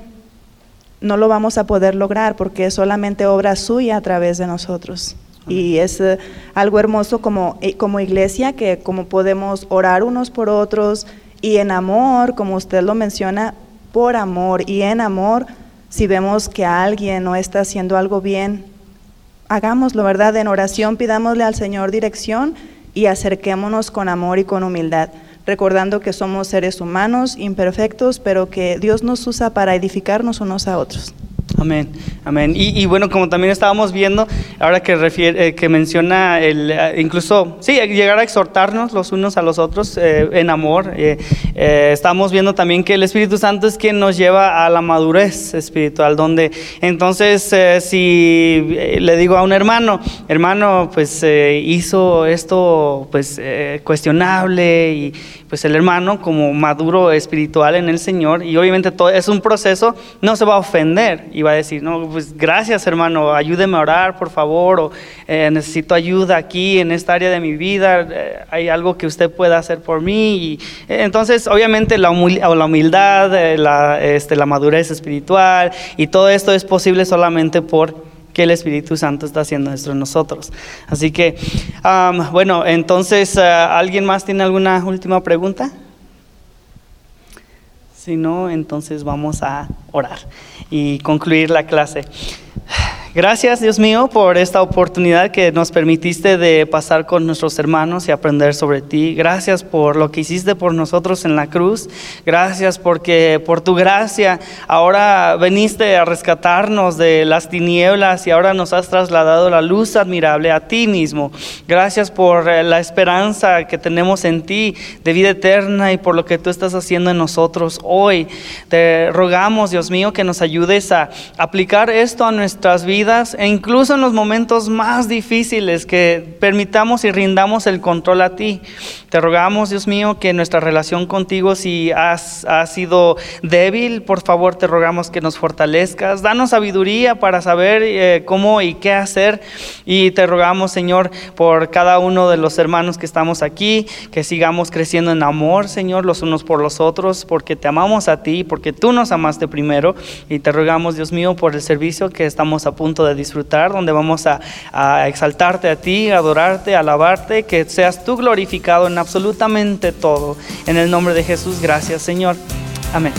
no lo vamos a poder lograr porque es solamente obra suya a través de nosotros. Y es eh, algo hermoso como, eh, como iglesia que como podemos orar unos por otros, y en amor, como usted lo menciona, por amor y en amor, si vemos que alguien no está haciendo algo bien, hagámoslo, ¿verdad? En oración pidámosle al Señor dirección y acerquémonos con amor y con humildad, recordando que somos seres humanos, imperfectos, pero que Dios nos usa para edificarnos unos a otros. Amén, amén. Y, bueno, como también estábamos viendo, ahora que, refiere, eh, que menciona el, eh, incluso, sí, llegar a exhortarnos los unos a los otros eh, en amor. estamos viendo también que el Espíritu Santo es quien nos lleva a la madurez espiritual, donde entonces si le digo a un hermano, hermano, pues hizo esto pues cuestionable y pues el hermano como maduro espiritual en el Señor. Y obviamente todo es un proceso, no se va a ofender y va a decir, no, pues gracias hermano, ayúdeme a orar por favor o eh, necesito ayuda aquí en esta área de mi vida, eh, hay algo que usted pueda hacer por mí y eh, entonces obviamente la, humildad, la, este, la madurez espiritual y todo esto es posible solamente por que el Espíritu Santo está haciendo esto en nosotros. Así que, bueno, entonces, eh, ¿alguien más tiene alguna última pregunta? Si no, entonces vamos a orar y concluir la clase. Gracias, Dios mío, por esta oportunidad que nos permitiste de pasar con nuestros hermanos y aprender sobre ti. Gracias por lo que hiciste por nosotros en la cruz. Gracias porque por tu gracia ahora veniste a rescatarnos de las tinieblas y ahora nos has trasladado la luz admirable a ti mismo. Gracias por eh, la esperanza que tenemos en ti de vida eterna y por lo que tú estás haciendo en nosotros hoy. Te rogamos, Dios mío, que nos ayudes a aplicar esto a nuestras vidas e incluso en los momentos más difíciles que permitamos y rindamos el control a ti. Te rogamos, Dios mío, que nuestra relación contigo, si has, ha sido débil, por favor te rogamos que nos fortalezcas. Danos sabiduría para saber eh, cómo y qué hacer. Y te rogamos, Señor, por cada uno de los hermanos que estamos aquí, que sigamos creciendo en amor, Señor, los unos por los otros, porque te amamos a ti, porque tú nos amaste primero. Y te rogamos, Dios mío, por el servicio que estamos a de disfrutar, donde vamos a, a exaltarte a ti, adorarte, alabarte, que seas tú glorificado en absolutamente todo. En el nombre de Jesús, gracias Señor. Amén.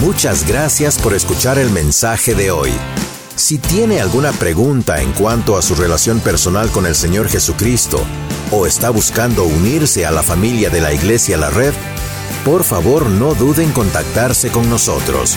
Muchas gracias por escuchar el mensaje de hoy. Si tiene alguna pregunta en cuanto a su relación personal con el Señor Jesucristo o está buscando unirse a la familia de la Iglesia La Red, por favor no duden en contactarse con nosotros.